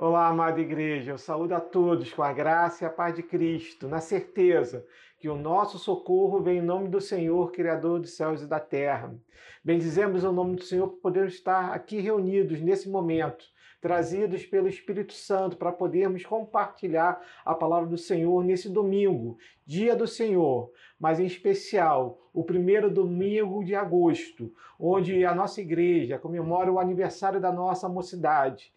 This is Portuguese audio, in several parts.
Olá, amada igreja, eu saúdo a todos com a graça e a paz de Cristo, na certeza que o nosso socorro vem em nome do Senhor, Criador dos céus e da terra. Bendizemos o nome do Senhor por podermos estar aqui reunidos nesse momento, trazidos pelo Espírito Santo para podermos compartilhar a palavra do Senhor nesse domingo, dia do Senhor, mas em especial o primeiro domingo de agosto, onde a nossa igreja comemora o aniversário da nossa mocidade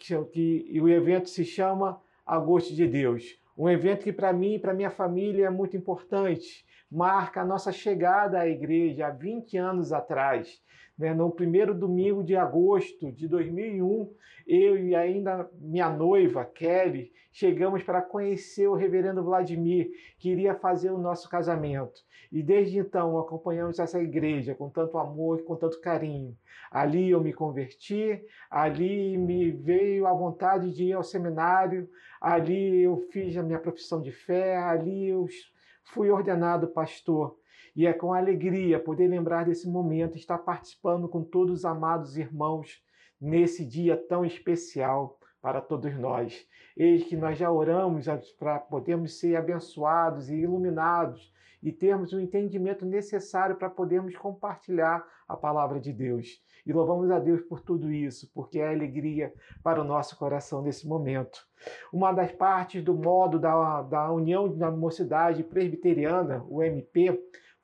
que, que o evento se chama Agosto de Deus. Um evento que para mim e para minha família é muito importante, marca a nossa chegada à igreja há 20 anos atrás. Né? No primeiro domingo de agosto de 2001, eu e ainda minha noiva, Kelly, chegamos para conhecer o reverendo Vladimir, que iria fazer o nosso casamento. E desde então acompanhamos essa igreja com tanto amor e com tanto carinho. Ali eu me converti, ali me veio a vontade de ir ao seminário, ali eu fiz a minha profissão de fé, ali eu fui ordenado pastor. E é com alegria poder lembrar desse momento, estar participando com todos os amados irmãos nesse dia tão especial para todos nós. Eis que nós já oramos para podermos ser abençoados e iluminados e termos o entendimento necessário para podermos compartilhar a palavra de Deus. E louvamos a Deus por tudo isso, porque é alegria para o nosso coração nesse momento. Uma das partes do modo da, da União da Mocidade Presbiteriana, o MP,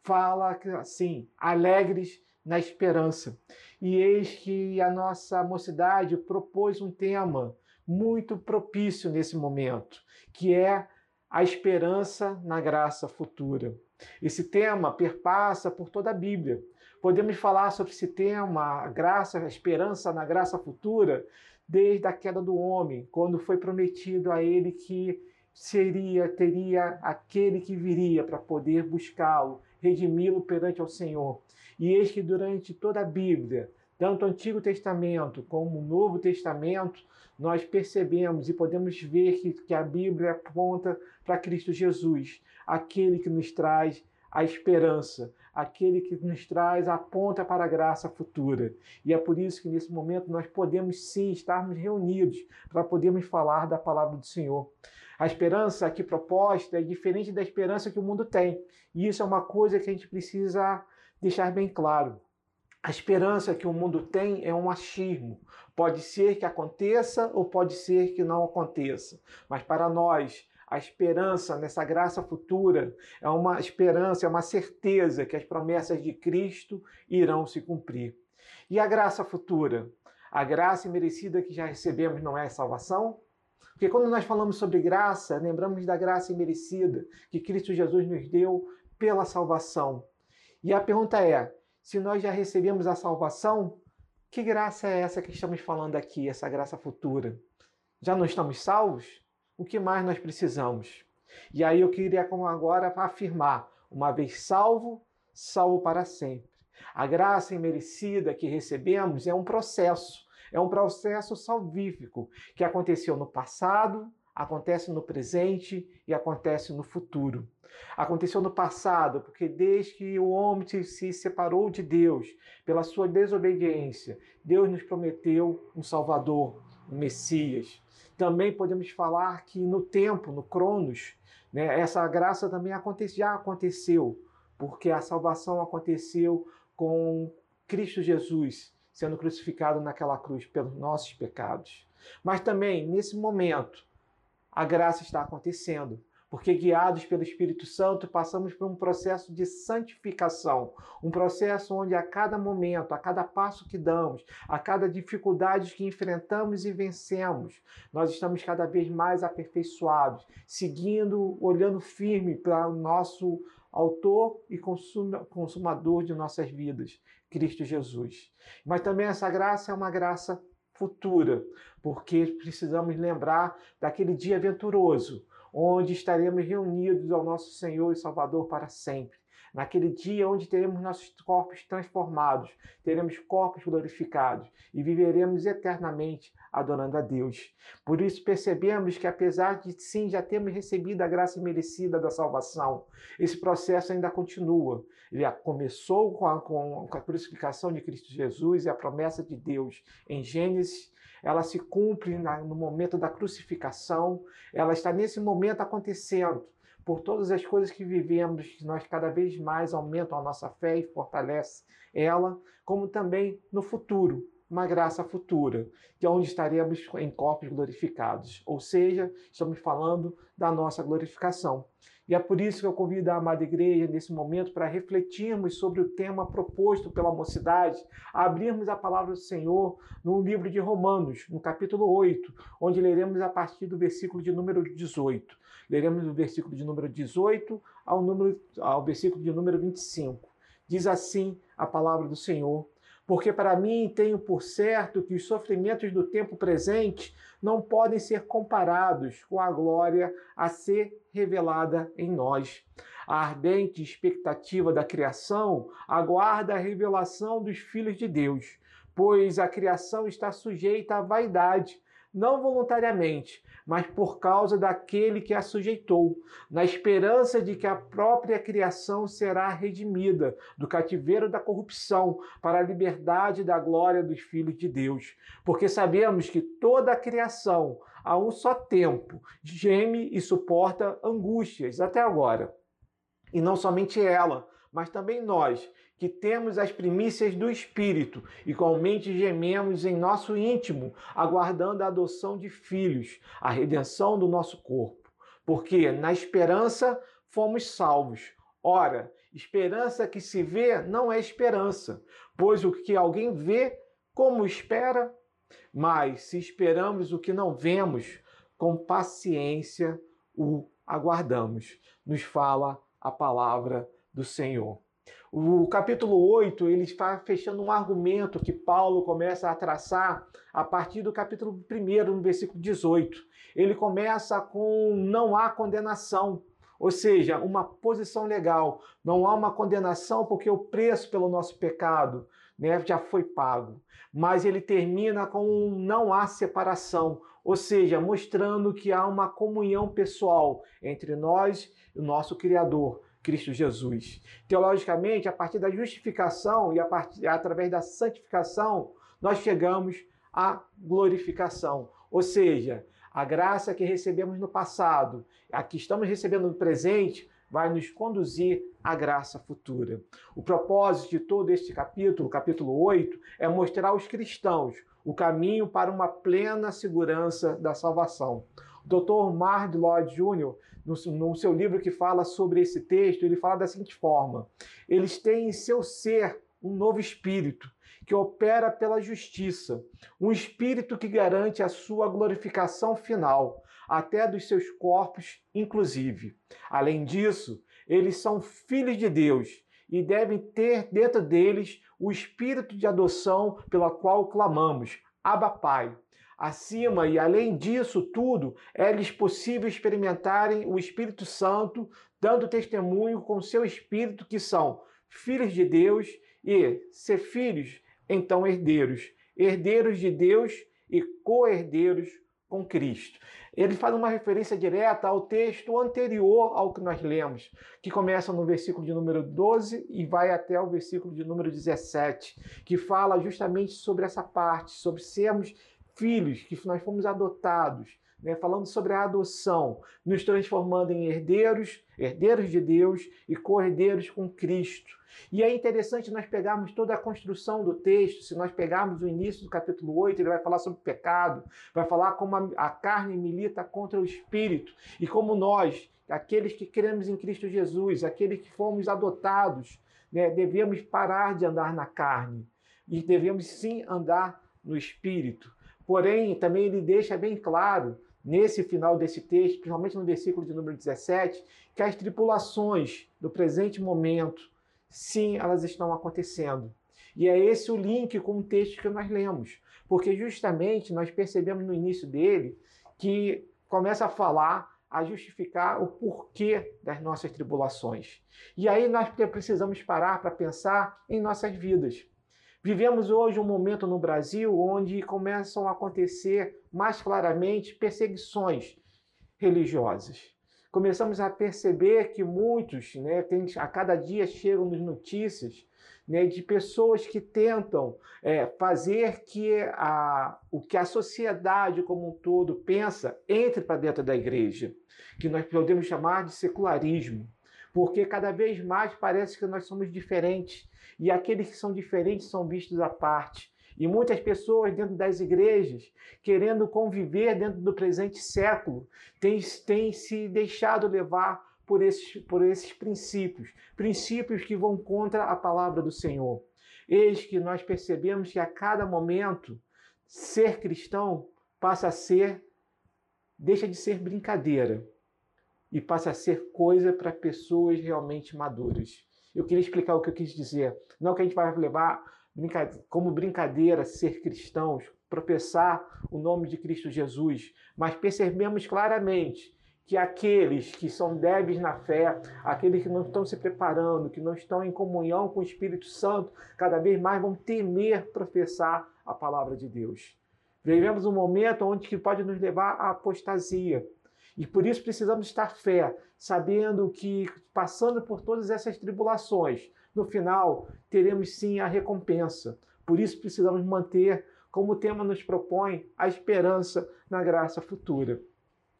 fala assim: alegres na esperança. E eis que a nossa mocidade propôs um tema muito propício nesse momento, que é a esperança na graça futura. Esse tema perpassa por toda a Bíblia. Podemos falar sobre esse tema, a graça, a esperança na graça futura, desde a queda do homem, quando foi prometido a ele que seria, teria aquele que viria para poder buscá-lo, redimi-lo perante ao Senhor. E eis que durante toda a Bíblia, tanto o Antigo Testamento como o Novo Testamento, nós percebemos e podemos ver que, que a Bíblia aponta para Cristo Jesus, aquele que nos traz a esperança, aquele que nos traz a ponta para a graça futura. E é por isso que nesse momento nós podemos sim estarmos reunidos para podermos falar da palavra do Senhor. A esperança aqui proposta é diferente da esperança que o mundo tem. E isso é uma coisa que a gente precisa deixar bem claro. A esperança que o mundo tem é um achismo. Pode ser que aconteça ou pode ser que não aconteça. Mas para nós, a esperança nessa graça futura é uma esperança, é uma certeza que as promessas de Cristo irão se cumprir. E a graça futura? A graça merecida que já recebemos não é salvação? Porque quando nós falamos sobre graça, lembramos da graça imerecida que Cristo Jesus nos deu pela salvação. E a pergunta é: se nós já recebemos a salvação, que graça é essa que estamos falando aqui, essa graça futura? Já não estamos salvos? o que mais nós precisamos? E aí eu queria agora afirmar, uma vez salvo, salvo para sempre. A graça imerecida que recebemos é um processo, é um processo salvífico que aconteceu no passado, acontece no presente e acontece no futuro. Aconteceu no passado, porque desde que o homem se separou de Deus pela sua desobediência, Deus nos prometeu um Salvador, um Messias. Também podemos falar que no tempo, no Cronos, né, essa graça também acontece, já aconteceu, porque a salvação aconteceu com Cristo Jesus sendo crucificado naquela cruz pelos nossos pecados. Mas também, nesse momento, a graça está acontecendo porque guiados pelo Espírito Santo passamos por um processo de santificação, um processo onde a cada momento, a cada passo que damos, a cada dificuldade que enfrentamos e vencemos, nós estamos cada vez mais aperfeiçoados, seguindo, olhando firme para o nosso autor e consumador de nossas vidas, Cristo Jesus. Mas também essa graça é uma graça futura, porque precisamos lembrar daquele dia venturoso, onde estaremos reunidos ao nosso Senhor e Salvador para sempre. Naquele dia onde teremos nossos corpos transformados, teremos corpos glorificados e viveremos eternamente adorando a Deus. Por isso percebemos que apesar de sim já termos recebido a graça merecida da salvação, esse processo ainda continua. Ele começou com a, com a crucificação de Cristo Jesus e a promessa de Deus em Gênesis ela se cumpre no momento da crucificação, ela está nesse momento acontecendo. Por todas as coisas que vivemos, nós cada vez mais aumentam a nossa fé e fortalece ela, como também no futuro, uma graça futura, que é onde estaremos em corpos glorificados. Ou seja, estamos falando da nossa glorificação. E é por isso que eu convido a amada igreja nesse momento para refletirmos sobre o tema proposto pela mocidade, abrirmos a palavra do Senhor no livro de Romanos, no capítulo 8, onde leremos a partir do versículo de número 18. Leremos do versículo de número 18 ao, número, ao versículo de número 25. Diz assim a palavra do Senhor porque para mim tenho por certo que os sofrimentos do tempo presente não podem ser comparados com a glória a ser revelada em nós. A ardente expectativa da criação aguarda a revelação dos filhos de Deus, pois a criação está sujeita à vaidade, não voluntariamente, mas por causa daquele que a sujeitou, na esperança de que a própria criação será redimida do cativeiro da corrupção para a liberdade da glória dos filhos de Deus. Porque sabemos que toda a criação, a um só tempo, geme e suporta angústias até agora. E não somente ela, mas também nós, que temos as primícias do Espírito, igualmente gememos em nosso íntimo, aguardando a adoção de filhos, a redenção do nosso corpo. Porque na esperança fomos salvos. Ora, esperança que se vê não é esperança, pois o que alguém vê, como espera? Mas se esperamos o que não vemos, com paciência o aguardamos. Nos fala a palavra do Senhor. O capítulo 8, ele está fechando um argumento que Paulo começa a traçar a partir do capítulo 1, no versículo 18. Ele começa com não há condenação, ou seja, uma posição legal. Não há uma condenação porque o preço pelo nosso pecado né, já foi pago. Mas ele termina com não há separação, ou seja, mostrando que há uma comunhão pessoal entre nós e o nosso Criador. Cristo Jesus. Teologicamente, a partir da justificação e a partir, através da santificação, nós chegamos à glorificação. Ou seja, a graça que recebemos no passado, a que estamos recebendo no presente, vai nos conduzir à graça futura. O propósito de todo este capítulo, capítulo 8, é mostrar aos cristãos o caminho para uma plena segurança da salvação. Dr. Mard Lloyd Jr., no, no seu livro que fala sobre esse texto, ele fala da seguinte forma: eles têm em seu ser um novo espírito que opera pela justiça, um espírito que garante a sua glorificação final, até dos seus corpos, inclusive. Além disso, eles são filhos de Deus e devem ter dentro deles o espírito de adoção pela qual clamamos, Abba Pai. Acima e além disso tudo, é-lhes possível experimentarem o Espírito Santo, dando testemunho com seu Espírito que são filhos de Deus e, ser filhos, então herdeiros, herdeiros de Deus e co-herdeiros com Cristo. Ele faz uma referência direta ao texto anterior ao que nós lemos, que começa no versículo de número 12 e vai até o versículo de número 17, que fala justamente sobre essa parte, sobre sermos filhos, que nós fomos adotados, né? falando sobre a adoção, nos transformando em herdeiros, herdeiros de Deus e co-herdeiros com Cristo. E é interessante nós pegarmos toda a construção do texto, se nós pegarmos o início do capítulo 8, ele vai falar sobre pecado, vai falar como a, carne milita contra o espírito e como nós, aqueles que cremos em Cristo Jesus, aqueles que fomos adotados, né, devemos parar de andar na carne e devemos sim andar no espírito. Porém, também ele deixa bem claro, nesse final desse texto, principalmente no versículo de número 17, que as tripulações do presente momento, sim, elas estão acontecendo. E é esse o link com o texto que nós lemos, porque justamente nós percebemos no início dele que começa a falar, a justificar o porquê das nossas tribulações. E aí nós precisamos parar para pensar em nossas vidas. Vivemos hoje um momento no Brasil onde começam a acontecer mais claramente perseguições religiosas. começamos a perceber que muitos, né, a cada dia chegam nos notícias né, de pessoas que tentam é, fazer que a, o que a sociedade como um todo pensa entre para dentro da igreja, que nós podemos chamar de secularismo, porque cada vez mais parece que nós somos diferentes e aqueles que são diferentes são vistos à parte. E muitas pessoas dentro das igrejas, querendo conviver dentro do presente século, têm, têm se deixado levar por esses, por esses princípios, princípios que vão contra a palavra do Senhor. Eis que nós percebemos que a cada momento ser cristão passa a ser, deixa de ser brincadeira e passa a ser coisa para pessoas realmente maduras. Eu queria explicar o que eu quis dizer. Não que a gente vai levar como brincadeira ser cristãos, professar o nome de Cristo Jesus, mas percebemos claramente que aqueles que são débeis na fé, aqueles que não estão se preparando, que não estão em comunhão com o Espírito Santo, cada vez mais vão temer professar a palavra de Deus. Vivemos um momento onde que pode nos levar à apostasia. E por isso precisamos estar fé, sabendo que passando por todas essas tribulações, no final teremos sim a recompensa. Por isso precisamos manter, como o tema nos propõe, a esperança na graça futura.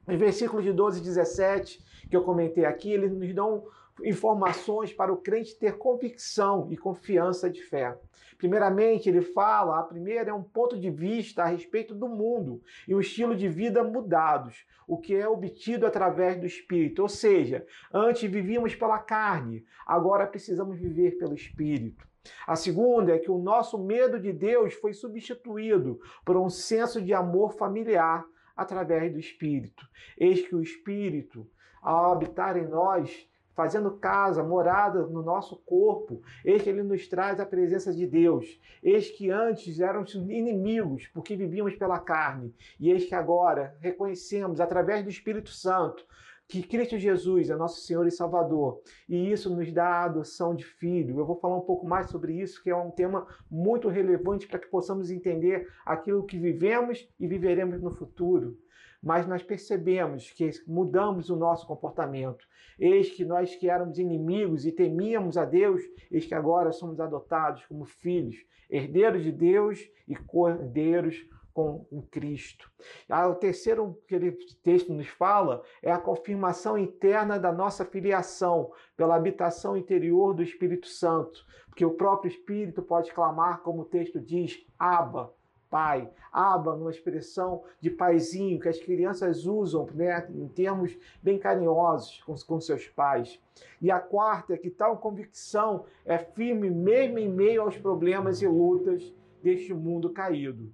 Em versículos de 12 e 17, que eu comentei aqui, eles nos dão informações para o crente ter convicção e confiança de fé. Primeiramente, ele fala, a primeira é um ponto de vista a respeito do mundo e o estilo de vida mudados, o que é obtido através do espírito. Ou seja, antes vivíamos pela carne, agora precisamos viver pelo espírito. A segunda é que o nosso medo de Deus foi substituído por um senso de amor familiar através do Espírito. Eis que o Espírito, ao habitar em nós, fazendo casa, morada no nosso corpo, eis que ele nos traz a presença de Deus. Eis que antes éramos inimigos, porque vivíamos pela carne, e eis que agora reconhecemos, através do Espírito Santo, que Cristo Jesus é nosso Senhor e Salvador, e isso nos dá a adoção de filho. Eu vou falar um pouco mais sobre isso, que é um tema muito relevante para que possamos entender aquilo que vivemos e viveremos no futuro. Mas nós percebemos que mudamos o nosso comportamento. Eis que nós que éramos inimigos e temíamos a Deus, eis que agora somos adotados como filhos, herdeiros de Deus e cordeiros com Cristo. Ah, o terceiro que ele texto nos fala é a confirmação interna da nossa filiação pela habitação interior do Espírito Santo, porque o próprio Espírito pode clamar, como o texto diz, Abba, pai. Aba, numa expressão de paizinho que as crianças usam né, em termos bem carinhosos com, com seus pais. E a quarta é que tal convicção é firme mesmo em meio aos problemas e lutas deste mundo caído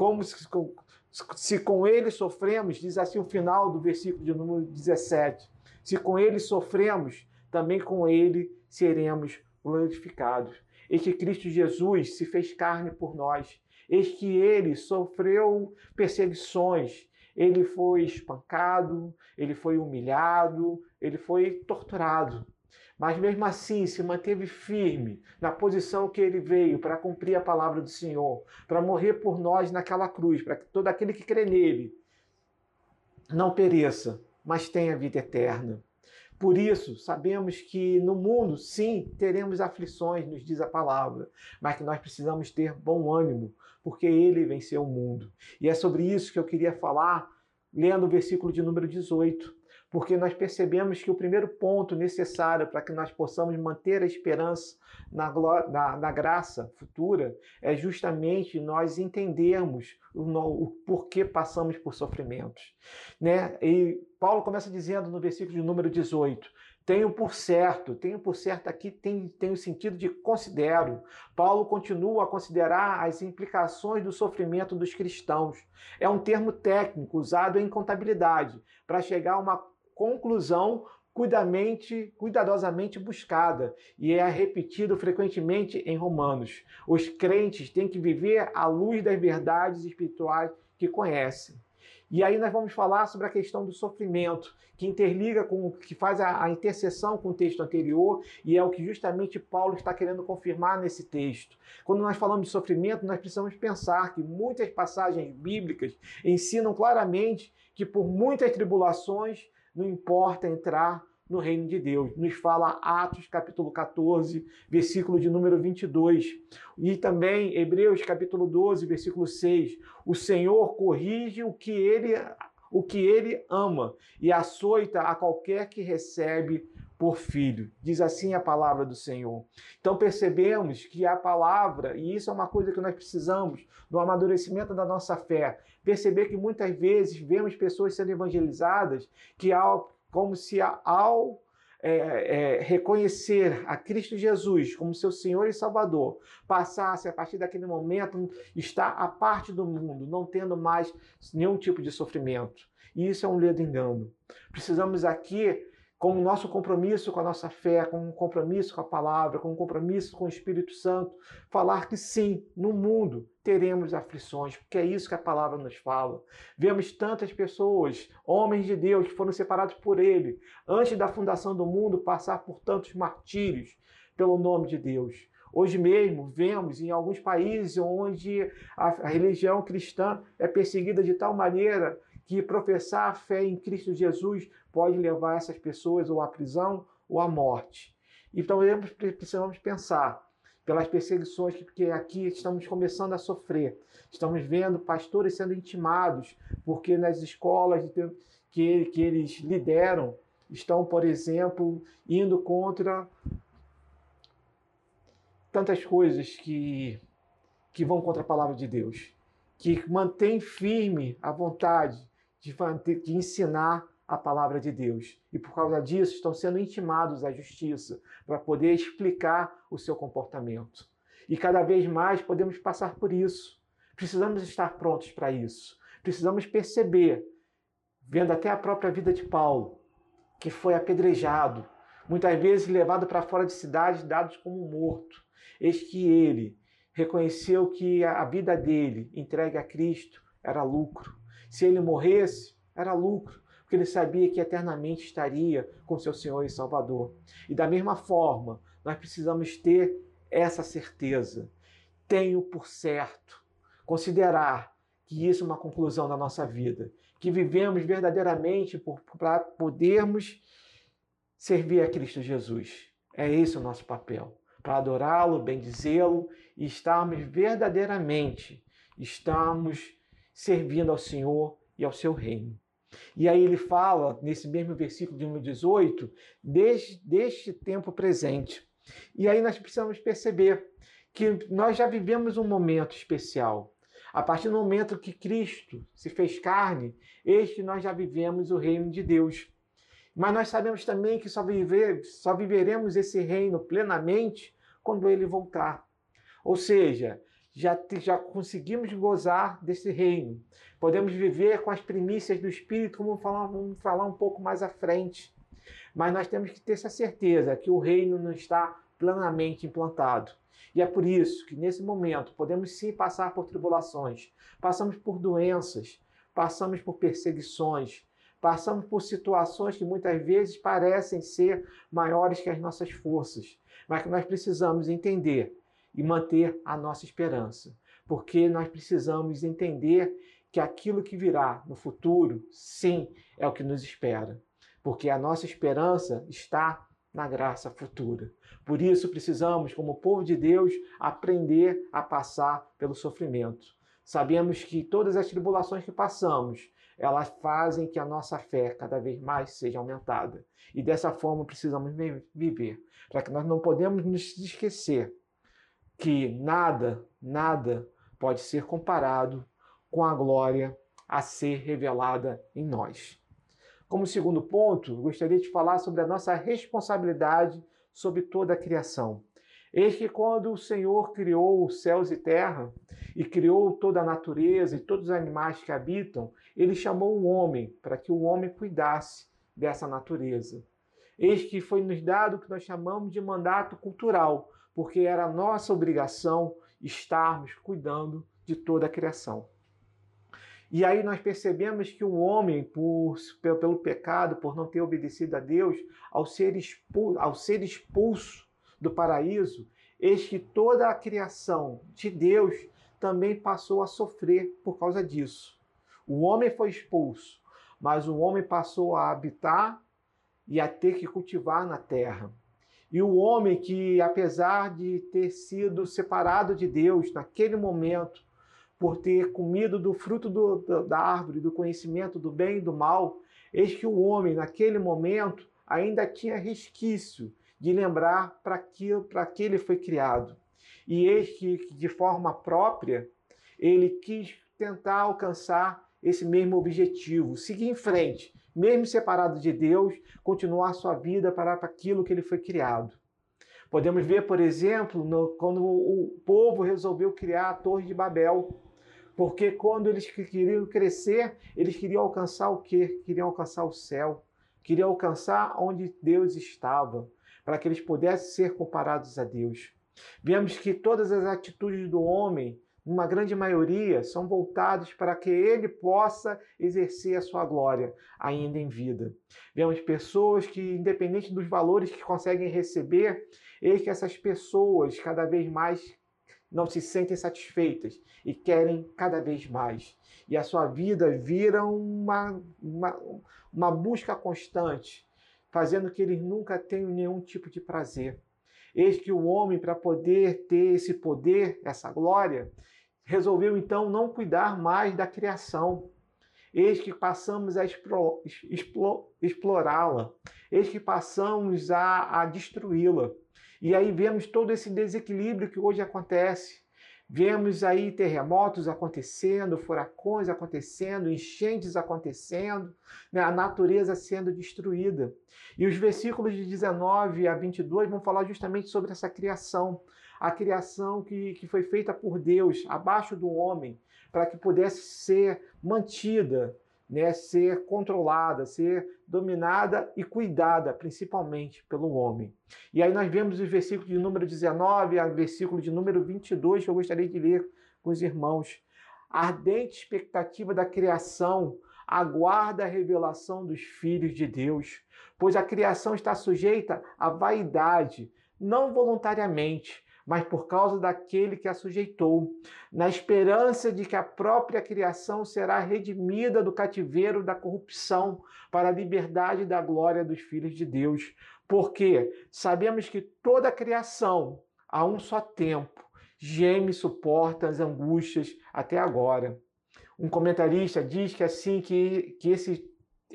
como se, se com ele sofremos, diz assim o final do versículo de número 17: se com ele sofremos, também com ele seremos glorificados. Eis que Cristo Jesus se fez carne por nós. Eis que ele sofreu perseguições, ele foi espancado, ele foi humilhado, ele foi torturado mas mesmo assim se manteve firme na posição que ele veio para cumprir a palavra do Senhor, para morrer por nós naquela cruz, para que todo aquele que crê nele não pereça, mas tenha vida eterna. Por isso, sabemos que no mundo, sim, teremos aflições, nos diz a palavra, mas que nós precisamos ter bom ânimo, porque ele venceu o mundo. E é sobre isso que eu queria falar, lendo o versículo de número 18 porque nós percebemos que o primeiro ponto necessário para que nós possamos manter a esperança na, na, na graça futura é justamente nós entendermos o, o, porquê passamos por sofrimentos. Né? E Paulo começa dizendo no versículo de número 18: tenho por certo, tenho por certo aqui tem, tem o sentido de considero. Paulo continua a considerar as implicações do sofrimento dos cristãos. É um termo técnico usado em contabilidade para chegar a uma conclusão cuidamente, cuidadosamente buscada e é repetido frequentemente em Romanos. Os crentes têm que viver à luz das verdades espirituais que conhecem. E aí nós vamos falar sobre a questão do sofrimento, que interliga com que faz a, a interseção com o texto anterior e é o que justamente Paulo está querendo confirmar nesse texto. Quando nós falamos de sofrimento, nós precisamos pensar que muitas passagens bíblicas ensinam claramente que por muitas tribulações não importa entrar no reino de Deus. Nos fala Atos capítulo 14, versículo de número 22. E também Hebreus capítulo 12, versículo 6. O Senhor corrige o que ele o que ele ama e açoita a qualquer que recebe por filho. Diz assim a palavra do Senhor. Então percebemos que a palavra, e isso é uma coisa que nós precisamos no amadurecimento da nossa fé, perceber que muitas vezes vemos pessoas sendo evangelizadas que ao como se ao é, é, reconhecer a Cristo Jesus como seu Senhor e Salvador, passasse a partir daquele momento estar à parte do mundo, não tendo mais nenhum tipo de sofrimento. E isso é um ledo engano. Precisamos aqui com o nosso compromisso com a nossa fé, com um compromisso com a palavra, com um compromisso com o Espírito Santo, falar que sim, no mundo teremos aflições, porque é isso que a palavra nos fala. Vemos tantas pessoas, homens de Deus, que foram separados por Ele, antes da fundação do mundo, passar por tantos martírios pelo nome de Deus. Hoje mesmo vemos em alguns países onde a, religião cristã é perseguida de tal maneira que professar a fé em Cristo Jesus pode levar essas pessoas ou à prisão ou à morte. Então precisamos pensar pelas perseguições que aqui estamos começando a sofrer. Estamos vendo pastores sendo intimados porque nas escolas que, que eles lideram estão, por exemplo, indo contra tantas coisas que, que vão contra a palavra de Deus, que mantém firme a vontade de, de ensinar a palavra de Deus. E por causa disso estão sendo intimados à justiça para poder explicar o seu comportamento. E cada vez mais podemos passar por isso. Precisamos estar prontos para isso. Precisamos perceber, vendo até a própria vida de Paulo, que foi apedrejado, muitas vezes levado para fora de cidades, dados como morto. Eis que ele reconheceu que a vida dele entregue a Cristo era lucro se ele morresse, era lucro, porque ele sabia que eternamente estaria com seu Senhor e Salvador. E da mesma forma, nós precisamos ter essa certeza. Tenho por certo considerar que isso é uma conclusão da nossa vida, que vivemos verdadeiramente para podermos servir a Cristo Jesus. É esse o nosso papel, para adorá-lo, bendizê-lo e estarmos verdadeiramente, estamos servindo ao Senhor e ao seu reino. E aí ele fala, nesse mesmo versículo de número 18, deste, deste tempo presente. E aí nós precisamos perceber que nós já vivemos um momento especial. A partir do momento que Cristo se fez carne, este nós já vivemos o reino de Deus. Mas nós sabemos também que só, viver, só viveremos esse reino plenamente quando ele voltar. Ou seja, já, já conseguimos gozar desse reino. Podemos viver com as primícias do Espírito, como falar, vamos falar um pouco mais à frente. Mas nós temos que ter essa certeza que o reino não está plenamente implantado. E é por isso que nesse momento podemos sim passar por tribulações, passamos por doenças, passamos por perseguições, passamos por situações que muitas vezes parecem ser maiores que as nossas forças, mas que nós precisamos entender e manter a nossa esperança, porque nós precisamos entender que aquilo que virá no futuro, sim, é o que nos espera, porque a nossa esperança está na graça futura. Por isso precisamos, como povo de Deus, aprender a passar pelo sofrimento. Sabemos que todas as tribulações que passamos, elas fazem que a nossa fé cada vez mais seja aumentada. E dessa forma precisamos viver, para que nós não podemos nos esquecer que nada, nada pode ser comparado com a glória a ser revelada em nós. Como segundo ponto, gostaria de falar sobre a nossa responsabilidade sobre toda a criação. Eis que quando o Senhor criou os céus e terra, e criou toda a natureza e todos os animais que habitam, ele chamou o homem para que o homem cuidasse dessa natureza. Eis que foi nos dado o que nós chamamos de mandato cultural, porque era nossa obrigação estarmos cuidando de toda a criação. E aí nós percebemos que o homem, por, pelo pecado, por não ter obedecido a Deus, ao ser, expulso, ao ser expulso do paraíso, eis que toda a criação de Deus também passou a sofrer por causa disso. O homem foi expulso, mas o homem passou a habitar e a ter que cultivar na terra. E o homem que, apesar de ter sido separado de Deus naquele momento, por ter comido do fruto do, da árvore, do conhecimento do bem e do mal, eis que o homem, naquele momento, ainda tinha resquício de lembrar para que, que ele foi criado. E eis que, de forma própria, ele quis tentar alcançar esse mesmo objetivo, seguir em frente, mesmo separado de Deus, continuar sua vida para aquilo que ele foi criado. Podemos ver, por exemplo, no, quando o povo resolveu criar a Torre de Babel. Porque quando eles queriam crescer, eles queriam alcançar o quê? Queriam alcançar o céu. Queriam alcançar onde Deus estava, para que eles pudessem ser comparados a Deus. Vemos que todas as atitudes do homem, numa grande maioria, são voltadas para que ele possa exercer a sua glória ainda em vida. Vemos pessoas que, independente dos valores que conseguem receber, eis que essas pessoas cada vez mais não se sentem satisfeitas e querem cada vez mais. E a sua vida vira uma, uma, uma busca constante, fazendo que eles nunca tenham nenhum tipo de prazer. Eis que o homem, para poder ter esse poder, essa glória, resolveu então não cuidar mais da criação. Eis que passamos a explorá-la. Eis que passamos a, a destruí-la. E aí vemos todo esse desequilíbrio que hoje acontece. Vemos aí terremotos acontecendo, furacões acontecendo, enchentes acontecendo, né? a natureza sendo destruída. E os versículos de 19 a 22 vão falar justamente sobre essa criação, a criação que, que foi feita por Deus, abaixo do homem, para que pudesse ser mantida, né, ser controlada, ser dominada e cuidada, principalmente pelo homem. E aí nós vemos os versículos de número 19 a versículo de número 22 que eu gostaria de ler com os irmãos. A ardente expectativa da criação aguarda a revelação dos filhos de Deus, pois a criação está sujeita à vaidade, não voluntariamente, mas por causa daquele que a sujeitou, na esperança de que a própria criação será redimida do cativeiro da corrupção para a liberdade da glória dos filhos de Deus. Porque sabemos que toda a criação, a um só tempo, geme e suporta as angústias até agora. Um comentarista diz que assim que, que esse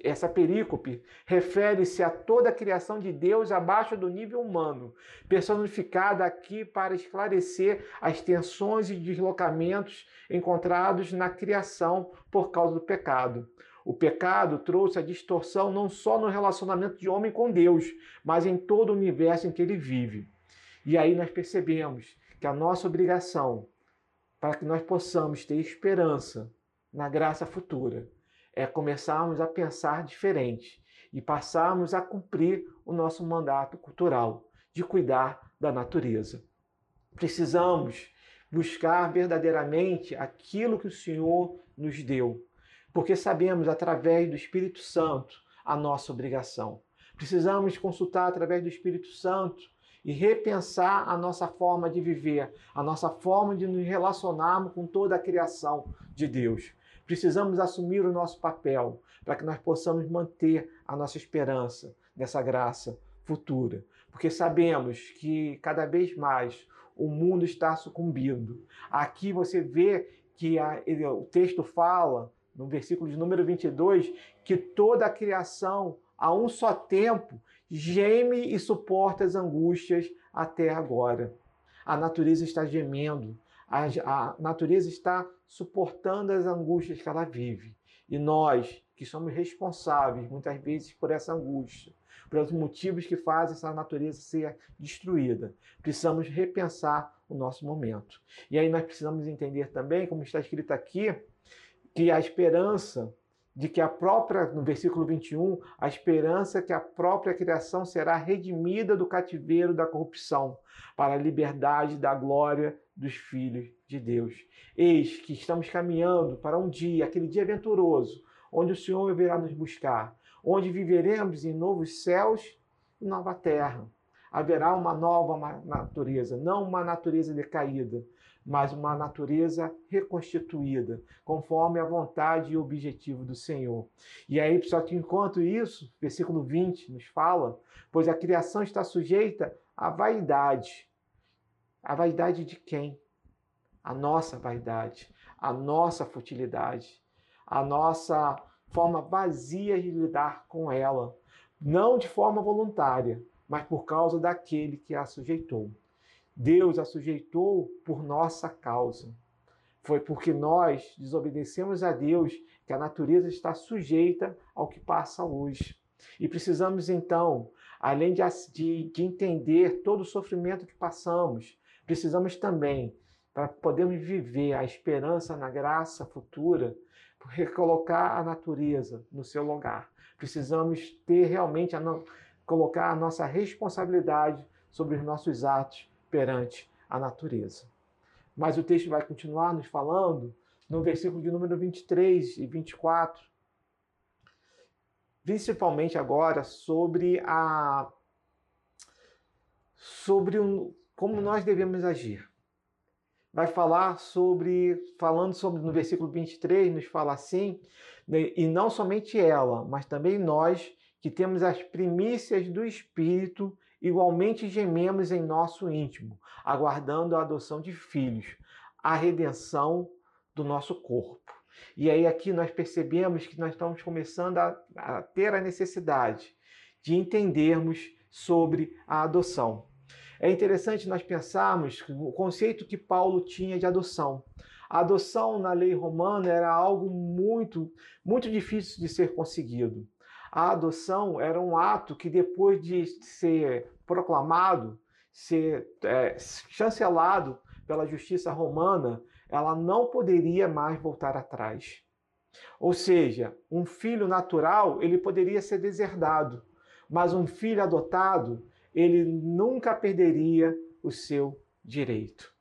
essa perícope refere-se a toda a criação de Deus abaixo do nível humano, personificada aqui para esclarecer as tensões e deslocamentos encontrados na criação por causa do pecado. O pecado trouxe a distorção não só no relacionamento de homem com Deus, mas em todo o universo em que ele vive. E aí nós percebemos que a nossa obrigação, para que nós possamos ter esperança na graça futura, é começarmos a pensar diferente e passarmos a cumprir o nosso mandato cultural de cuidar da natureza. Precisamos buscar verdadeiramente aquilo que o Senhor nos deu, porque sabemos através do Espírito Santo a nossa obrigação. Precisamos consultar através do Espírito Santo e repensar a nossa forma de viver, a nossa forma de nos relacionarmos com toda a criação de Deus. Precisamos assumir o nosso papel para que nós possamos manter a nossa esperança nessa graça futura, porque sabemos que cada vez mais o mundo está sucumbindo. Aqui você vê que a, ele, o texto fala, no versículo de número 22, que toda a criação, a um só tempo, geme e suporta as angústias até agora. A natureza está gemendo, a, a natureza está suportando as angústias que ela vive. E nós, que somos responsáveis muitas vezes por essa angústia, pelos motivos que fazem essa natureza ser destruída, precisamos repensar o nosso momento. E aí nós precisamos entender também, como está escrito aqui, que a esperança de que a própria, no versículo 21, a esperança que a própria criação será redimida do cativeiro da corrupção, para a liberdade da glória dos filhos de Deus. Eis que estamos caminhando para um dia, aquele dia aventuroso, onde o Senhor virá nos buscar, onde viveremos em novos céus e nova terra. Haverá uma nova natureza, não uma natureza decaída, mas uma natureza reconstituída, conforme a vontade e objetivo do Senhor. E aí, só que enquanto isso, versículo 20 nos fala, pois a criação está sujeita à vaidade. A vaidade de quem? A nossa vaidade, a nossa futilidade, a nossa forma vazia de lidar com ela, não de forma voluntária, mas por causa daquele que a sujeitou. Deus a sujeitou por nossa causa. Foi porque nós desobedecemos a Deus que a natureza está sujeita ao que passa hoje. E precisamos então, além de, de, de entender todo o sofrimento que passamos, precisamos também, para podermos viver a esperança na graça futura, recolocar a natureza no seu lugar. Precisamos ter realmente a colocar a nossa responsabilidade sobre os nossos atos perante a natureza. Mas o texto vai continuar nos falando no versículo de número 23 e 24, principalmente agora sobre a sobre um, como nós devemos agir. Vai falar sobre, falando sobre no versículo 23, nos fala assim, e não somente ela, mas também nós que temos as primícias do Espírito igualmente gememos em nosso íntimo, aguardando a adoção de filhos, a redenção do nosso corpo. E aí aqui nós percebemos que nós estamos começando a, a ter a necessidade de entendermos sobre a adoção. É interessante nós pensarmos o conceito que Paulo tinha de adoção. A adoção na lei romana era algo muito, muito difícil de ser conseguido. A adoção era um ato que, depois de ser proclamado, ser é, chancelado pela justiça romana, ela não poderia mais voltar atrás. Ou seja, um filho natural ele poderia ser deserdado, mas um filho adotado ele nunca perderia o seu direito.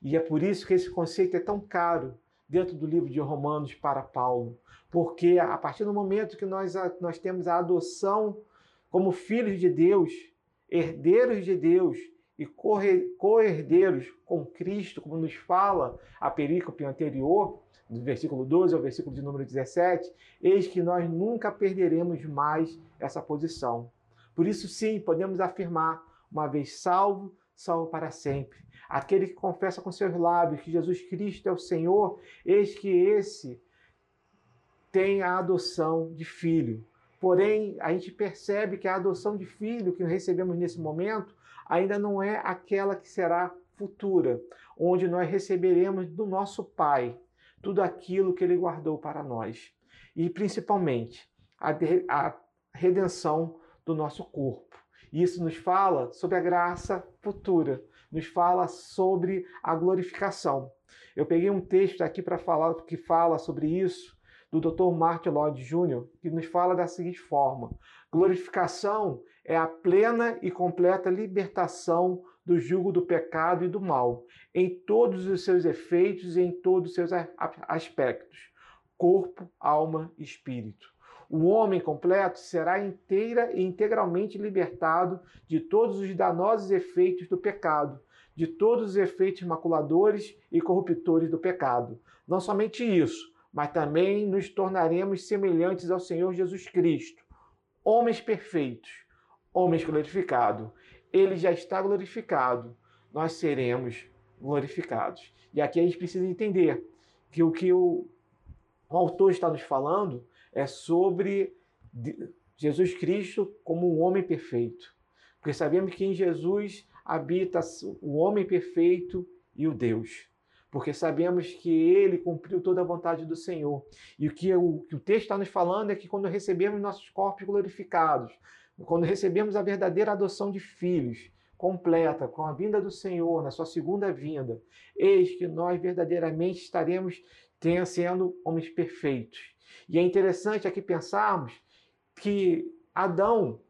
E é por isso que esse conceito é tão caro dentro do livro de Romanos para Paulo, porque a partir do momento que nós, nós temos a adoção como filhos de Deus, herdeiros de Deus e co-herdeiros com Cristo, como nos fala a perícope anterior, do versículo 12 ao versículo de número 17, eis que nós nunca perderemos mais essa posição. Por isso, sim, podemos afirmar, uma vez salvo, salvo para sempre. Aquele que confessa com seus lábios que Jesus Cristo é o Senhor, eis que esse tem a adoção de filho. Porém, a gente percebe que a adoção de filho que recebemos nesse momento ainda não é aquela que será futura, onde nós receberemos do nosso Pai tudo aquilo que Ele guardou para nós. E principalmente a, redenção do nosso corpo. Isso nos fala sobre a graça futura, nos fala sobre a glorificação. Eu peguei um texto aqui para falar que fala sobre isso do Dr. Martin Lloyd Jr., que nos fala da seguinte forma: glorificação é a plena e completa libertação do jugo do pecado e do mal, em todos os seus efeitos e em todos os seus aspectos corpo, alma e espírito. O homem completo será inteira e integralmente libertado de todos os danosos efeitos do pecado, de todos os efeitos maculadores e corruptores do pecado. Não somente isso, mas também nos tornaremos semelhantes ao Senhor Jesus Cristo, homens perfeitos, homens glorificados. Ele já está glorificado, nós seremos glorificados. E aqui a gente precisa entender que o que o, autor está nos falando é sobre Jesus Cristo como um homem perfeito. Porque sabemos que em Jesus habita o homem perfeito e o Deus porque sabemos que ele cumpriu toda a vontade do Senhor. E o que o, que o texto está nos falando é que quando recebemos nossos corpos glorificados, quando recebemos a verdadeira adoção de filhos, completa, com a vinda do Senhor, na sua segunda vinda, eis que nós verdadeiramente estaremos sendo homens perfeitos. E é interessante aqui pensarmos que Adão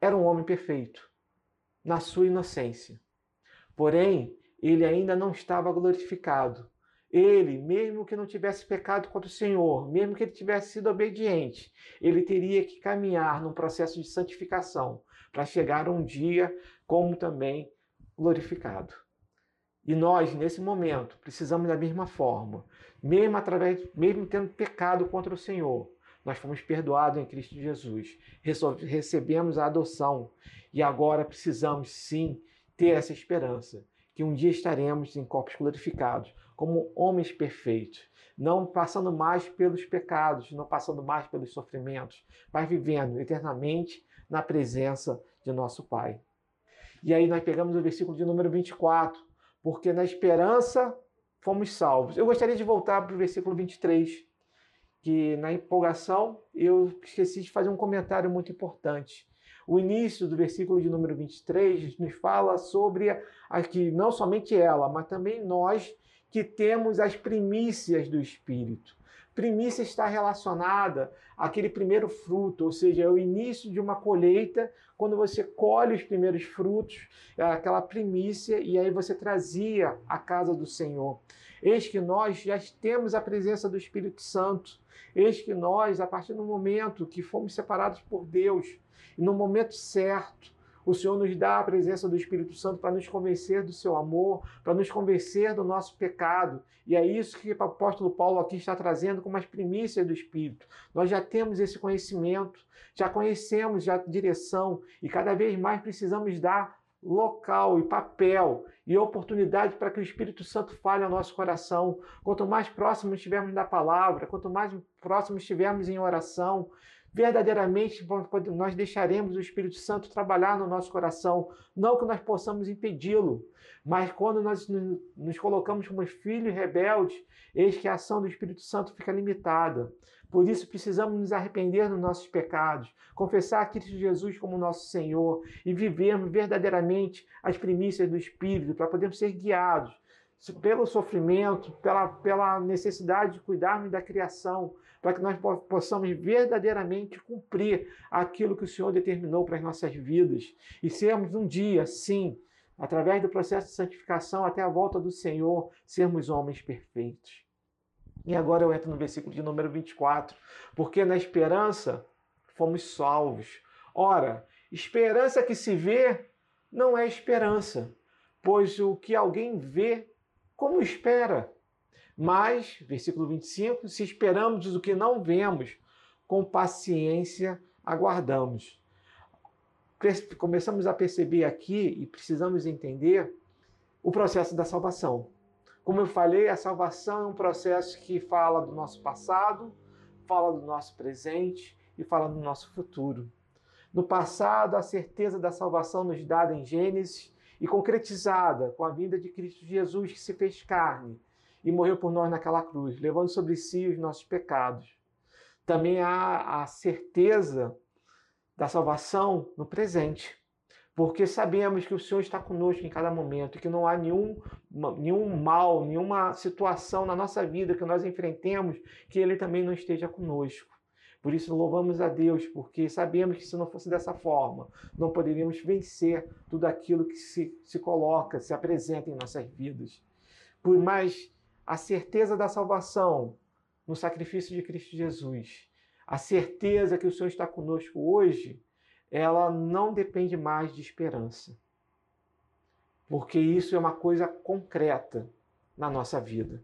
era um homem perfeito, na sua inocência. Porém, ele ainda não estava glorificado. Ele, mesmo que não tivesse pecado contra o Senhor, mesmo que ele tivesse sido obediente, ele teria que caminhar num processo de santificação para chegar um dia como também glorificado. E nós, nesse momento, precisamos da mesma forma, mesmo através, mesmo tendo pecado contra o Senhor, nós fomos perdoados em Cristo Jesus, recebemos a adoção. E agora precisamos sim ter essa esperança que um dia estaremos em corpos glorificados, como homens perfeitos, não passando mais pelos pecados, não passando mais pelos sofrimentos, mas vivendo eternamente na presença de nosso Pai. E aí nós pegamos o versículo de número 24, porque na esperança fomos salvos. Eu gostaria de voltar para o versículo 23, que na empolgação eu esqueci de fazer um comentário muito importante. O início do versículo de número 23 nos fala sobre a, que não somente ela, mas também nós que temos as primícias do Espírito. Primícia está relacionada àquele primeiro fruto, ou seja, é o início de uma colheita, quando você colhe os primeiros frutos, é aquela primícia, e aí você trazia a casa do Senhor. Eis que nós já temos a presença do Espírito Santo. Eis que nós, a partir do momento que fomos separados por Deus, no momento certo, o Senhor nos dá a presença do Espírito Santo para nos convencer do seu amor, para nos convencer do nosso pecado. E é isso que o apóstolo Paulo aqui está trazendo como as primícias do Espírito. Nós já temos esse conhecimento, já conhecemos já a direção e cada vez mais precisamos dar local e papel e oportunidade para que o Espírito Santo fale ao nosso coração. Quanto mais próximos estivermos da palavra, quanto mais próximos estivermos em oração, verdadeiramente nós deixaremos o Espírito Santo trabalhar no nosso coração, não que nós possamos impedi-lo, mas quando nós nos colocamos como filhos rebeldes, eis que a ação do Espírito Santo fica limitada. Por isso precisamos nos arrepender dos nossos pecados, confessar a Cristo Jesus como nosso Senhor e vivermos verdadeiramente as primícias do Espírito para podermos ser guiados pelo sofrimento, pela, pela necessidade de cuidarmos da criação, para que nós possamos verdadeiramente cumprir aquilo que o Senhor determinou para as nossas vidas e sermos um dia, sim, através do processo de santificação até a volta do Senhor, sermos homens perfeitos. E agora eu entro no versículo de número 24, porque na esperança fomos salvos. Ora, esperança que se vê não é esperança, pois o que alguém vê, como espera? Mas, versículo 25, se esperamos o que não vemos, com paciência aguardamos. Começamos a perceber aqui e precisamos entender o processo da salvação. Como eu falei, a salvação é um processo que fala do nosso passado, fala do nosso presente e fala do nosso futuro. No passado, a certeza da salvação nos dada em Gênesis e concretizada com a vinda de Cristo Jesus que se fez carne e morreu por nós naquela cruz, levando sobre si os nossos pecados. Também há a certeza da salvação no presente, porque sabemos que o Senhor está conosco em cada momento que não há nenhum, nenhum mal, nenhuma situação na nossa vida que nós enfrentemos que Ele também não esteja conosco. Por isso louvamos a Deus, porque sabemos que se não fosse dessa forma, não poderíamos vencer tudo aquilo que se, se coloca, se apresenta em nossas vidas. Por mais a certeza da salvação no sacrifício de Cristo Jesus, a certeza que o Senhor está conosco hoje, ela não depende mais de esperança. Porque isso é uma coisa concreta na nossa vida.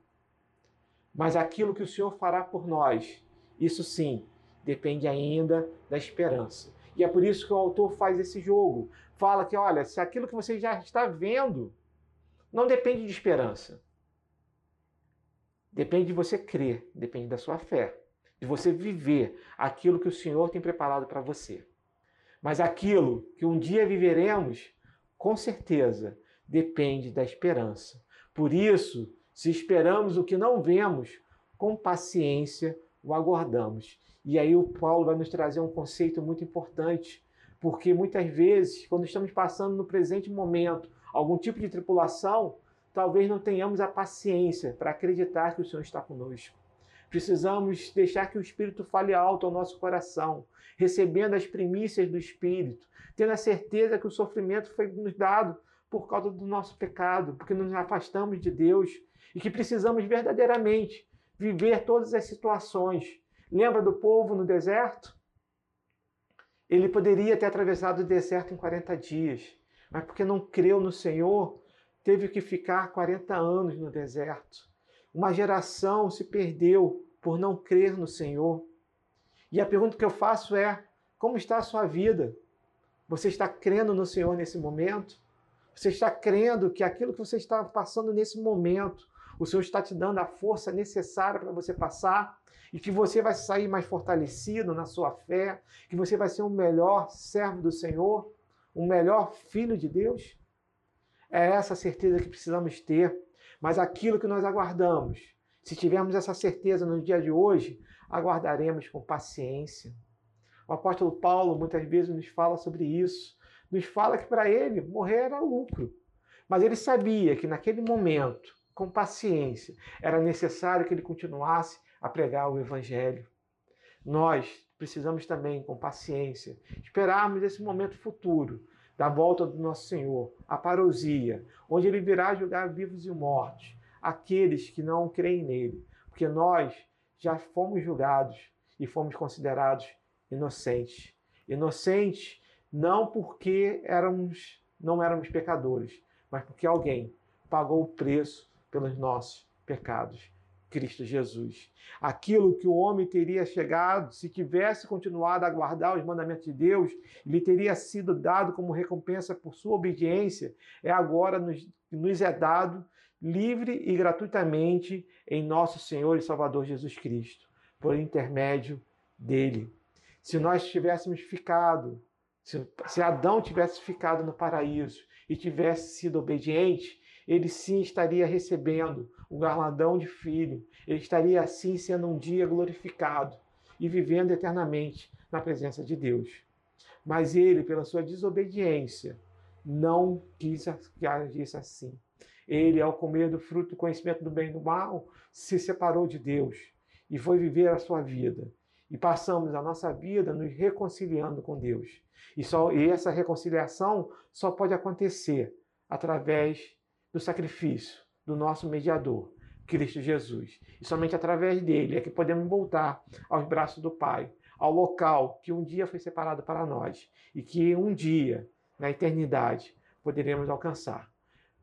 Mas aquilo que o Senhor fará por nós, isso sim, depende ainda da esperança. E é por isso que o autor faz esse jogo. Fala que, olha, se aquilo que você já está vendo não depende de esperança, Depende de você crer, depende da sua fé, de você viver aquilo que o Senhor tem preparado para você. Mas aquilo que um dia viveremos, com certeza, depende da esperança. Por isso, se esperamos o que não vemos, com paciência o aguardamos. E aí o Paulo vai nos trazer um conceito muito importante, porque muitas vezes, quando estamos passando no presente momento algum tipo de tripulação, talvez não tenhamos a paciência para acreditar que o Senhor está conosco. Precisamos deixar que o Espírito fale alto ao nosso coração, recebendo as primícias do Espírito, tendo a certeza que o sofrimento foi nos dado por causa do nosso pecado, porque nos afastamos de Deus e que precisamos verdadeiramente viver todas as situações. Lembra do povo no deserto? Ele poderia ter atravessado o deserto em 40 dias, mas porque não creu no Senhor, teve que ficar 40 anos no deserto. Uma geração se perdeu por não crer no Senhor. E a pergunta que eu faço é: como está a sua vida? Você está crendo no Senhor nesse momento? Você está crendo que aquilo que você está passando nesse momento, o Senhor está te dando a força necessária para você passar e que você vai sair mais fortalecido na sua fé, que você vai ser um melhor servo do Senhor, um melhor filho de Deus? É essa certeza que precisamos ter. Mas aquilo que nós aguardamos, se tivermos essa certeza no dia de hoje, aguardaremos com paciência. O apóstolo Paulo muitas vezes nos fala sobre isso. Nos fala que para ele morrer era lucro. Mas ele sabia que naquele momento, com paciência, era necessário que ele continuasse a pregar o evangelho. Nós precisamos também, com paciência, esperarmos esse momento futuro da volta do nosso Senhor, a parousia, onde ele virá julgar vivos e mortos, aqueles que não creem nele, porque nós já fomos julgados e fomos considerados inocentes. Inocentes não porque éramos não éramos pecadores, mas porque alguém pagou o preço pelos nossos pecados. Cristo Jesus. Aquilo que o homem teria chegado, se tivesse continuado a guardar os mandamentos de Deus, lhe teria sido dado como recompensa por sua obediência, é agora nos, nos é dado livre e gratuitamente em nosso Senhor e Salvador Jesus Cristo, por intermédio dele. Se nós tivéssemos ficado, se, se Adão tivesse ficado no paraíso e tivesse sido obediente, ele sim estaria recebendo o galardão de filho. Ele estaria assim sendo um dia glorificado e vivendo eternamente na presença de Deus. Mas ele, pela sua desobediência, não quis que agisse assim. Ele, ao comer do fruto do conhecimento do bem e do mal, se separou de Deus e foi viver a sua vida. E passamos a nossa vida nos reconciliando com Deus. E, só, e essa reconciliação só pode acontecer através do sacrifício do nosso mediador, Cristo Jesus. E somente através dele é que podemos voltar aos braços do Pai, ao local que um dia foi separado para nós e que um dia, na eternidade, poderemos alcançar.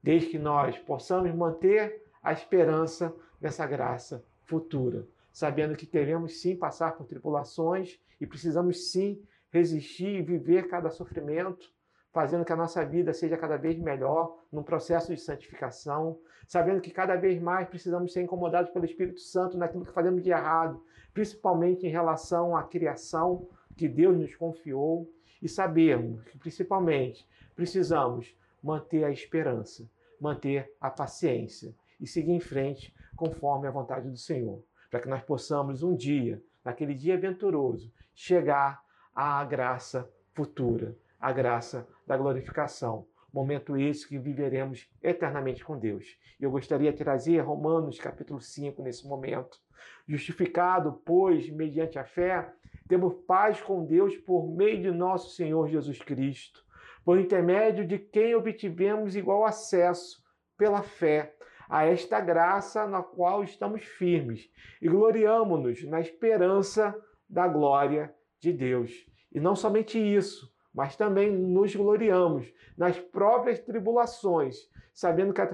Desde que nós possamos manter a esperança dessa graça futura, sabendo que teremos sim passar por tribulações e precisamos sim resistir e viver cada sofrimento fazendo que a nossa vida seja cada vez melhor, num processo de santificação, sabendo que cada vez mais precisamos ser incomodados pelo Espírito Santo naquilo que fazemos de errado, principalmente em relação à criação que Deus nos confiou, e sabermos que, principalmente, precisamos manter a esperança, manter a paciência e seguir em frente conforme a vontade do Senhor, para que nós possamos um dia, naquele dia aventuroso, chegar à graça futura a graça da glorificação. Momento esse que viveremos eternamente com Deus. E eu gostaria de trazer Romanos capítulo 5 nesse momento. Justificado, pois, mediante a fé, temos paz com Deus por meio de nosso Senhor Jesus Cristo, por intermédio de quem obtivemos igual acesso pela fé a esta graça na qual estamos firmes e gloriamo-nos na esperança da glória de Deus. E não somente isso, mas também nos gloriamos nas próprias tribulações, sabendo que a,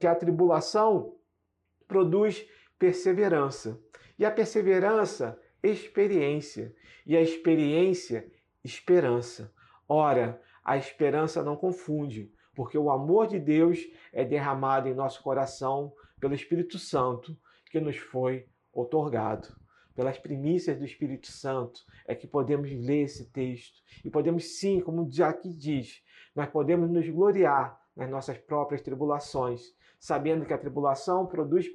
que a tribulação produz perseverança. E a perseverança, experiência. E a experiência, esperança. Ora, a esperança não confunde, porque o amor de Deus é derramado em nosso coração pelo Espírito Santo que nos foi otorgado pelas primícias do Espírito Santo, é que podemos ler esse texto. E podemos sim, como aqui diz, nós podemos nos gloriar nas nossas próprias tribulações, sabendo que a tribulação produz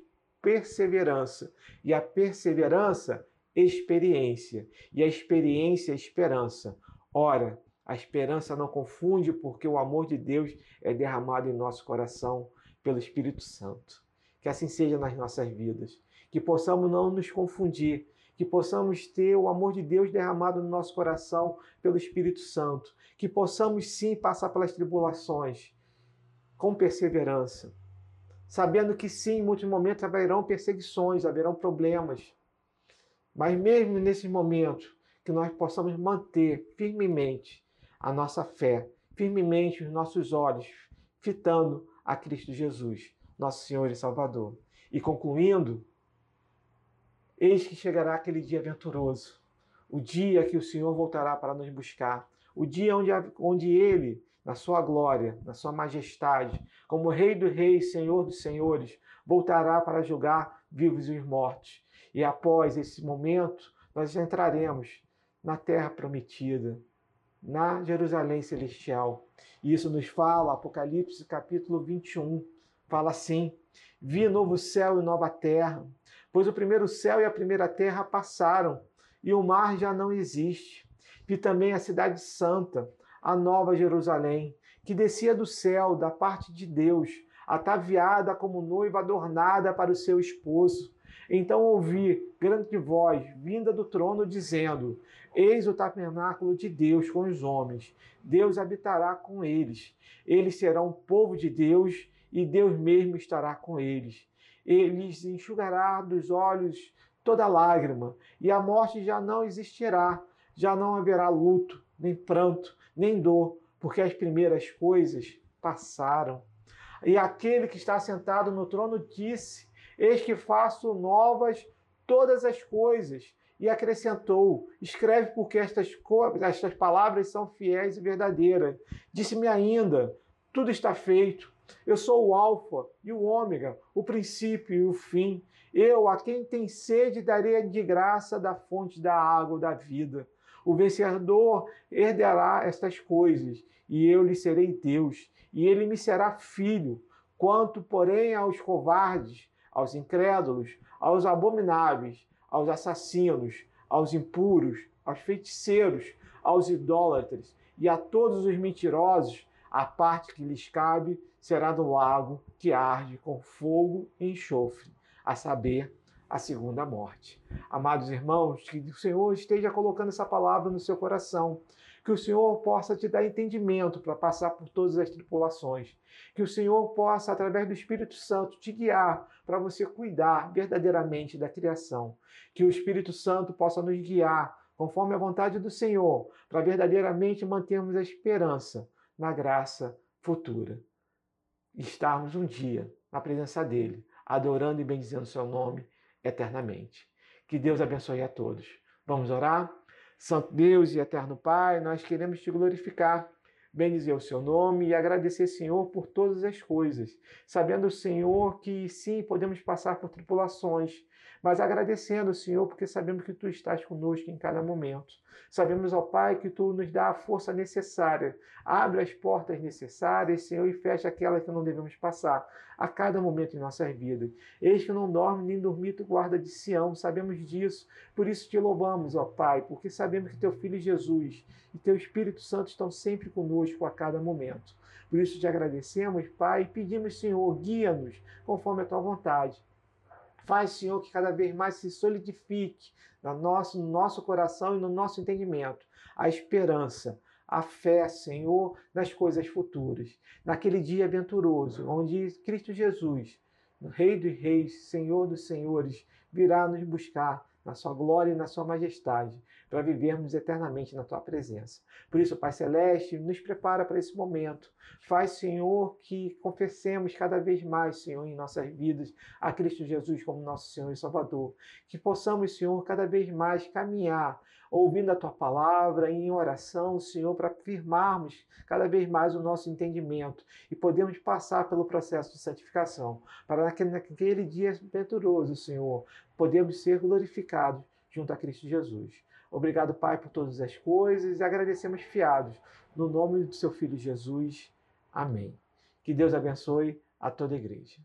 perseverança, e a perseverança, experiência, e a experiência, esperança. Ora, a esperança não confunde, porque o amor de Deus é derramado em nosso coração pelo Espírito Santo. Que assim seja nas nossas vidas que possamos não nos confundir, que possamos ter o amor de Deus derramado no nosso coração pelo Espírito Santo, que possamos sim passar pelas tribulações com perseverança, sabendo que sim, em muitos momentos haverão perseguições, haverão problemas, mas mesmo nesses momentos, que nós possamos manter firmemente a nossa fé, firmemente os nossos olhos, fitando a Cristo Jesus, nosso Senhor e Salvador. E concluindo, eis que chegará aquele dia aventuroso, o dia que o Senhor voltará para nos buscar, o dia onde, onde Ele, na sua glória, na sua majestade, como Rei dos Reis, Senhor dos Senhores, voltará para julgar vivos e os mortos. E após esse momento, nós entraremos na terra prometida, na Jerusalém celestial. E isso nos fala, Apocalipse capítulo 21, fala assim: Vi novo céu e nova terra, pois o primeiro céu e a primeira terra passaram, e o mar já não existe. Vi também a cidade santa, a nova Jerusalém, que descia do céu, da parte de Deus, ataviada como noiva adornada para o seu esposo. Então ouvi grande voz vinda do trono dizendo: Eis o tabernáculo de Deus com os homens. Deus habitará com eles. Eles serão povo de Deus e Deus mesmo estará com eles. Eles enxugará dos olhos toda lágrima, e a morte já não existirá. Já não haverá luto, nem pranto, nem dor, porque as primeiras coisas passaram. E aquele que está sentado no trono disse: Eis que faço novas todas as coisas. E acrescentou: Escreve, porque estas, estas palavras são fiéis e verdadeiras. Disse-me ainda: Tudo está feito. Eu sou o Alfa e o Ômega, o princípio e o fim. Eu, a quem tem sede, darei de graça da fonte da água da vida. O vencedor herdará estas coisas, e eu lhe serei Deus, e ele me será filho. Quanto, porém, aos covardes, aos incrédulos, aos abomináveis, aos assassinos, aos impuros, aos feiticeiros, aos idólatras e a todos os mentirosos, a parte que lhes cabe será do lago que arde com fogo e enxofre, a saber, a segunda morte. Amados irmãos, que o Senhor esteja colocando essa palavra no seu coração que o Senhor possa te dar entendimento para passar por todas as tripulações. Que o Senhor possa, através do Espírito Santo, te guiar para você cuidar verdadeiramente da criação. Que o Espírito Santo possa nos guiar conforme a vontade do Senhor, para verdadeiramente mantermos a esperança na graça futura. Estarmos um dia na presença dEle, adorando e bendizendo seu nome eternamente. Que Deus abençoe a todos. Vamos orar? Santo Deus e eterno Pai, nós queremos te glorificar, bendizer o seu nome e agradecer, Senhor, por todas as coisas, sabendo, Senhor, que sim, podemos passar por tripulações, mas agradecendo, Senhor, porque sabemos que tu estás conosco em cada momento. Sabemos, ó Pai, que tu nos dá a força necessária. Abre as portas necessárias, Senhor, e fecha aquelas que não devemos passar a cada momento em nossas vidas. Eis que não dorme nem dormir, tu guarda de Sião, sabemos disso. Por isso te louvamos, ó Pai, porque sabemos que teu Filho Jesus e teu Espírito Santo estão sempre conosco a cada momento. Por isso te agradecemos, Pai, e pedimos, Senhor, guia-nos conforme a tua vontade Faz, Senhor, que cada vez mais se solidifique no nosso, no nosso coração e no nosso entendimento a esperança, a fé, Senhor, nas coisas futuras, naquele dia aventuroso, onde Cristo Jesus, Rei dos Reis, Senhor dos Senhores, virá nos buscar na sua glória e na sua majestade, para vivermos eternamente na tua presença. Por isso, Pai Celeste, nos prepara para esse momento. Faz, Senhor, que confessemos cada vez mais, Senhor, em nossas vidas a Cristo Jesus como nosso Senhor e Salvador. Que possamos, Senhor, cada vez mais caminhar ouvindo a tua palavra, em oração, Senhor, para firmarmos cada vez mais o nosso entendimento e podemos passar pelo processo de santificação, para naquele, naquele dia venturoso, Senhor, podemos ser glorificados junto a Cristo Jesus. Obrigado, Pai, por todas as coisas e agradecemos fiados. No nome do seu Filho Jesus. Amém. Que Deus abençoe a toda a igreja.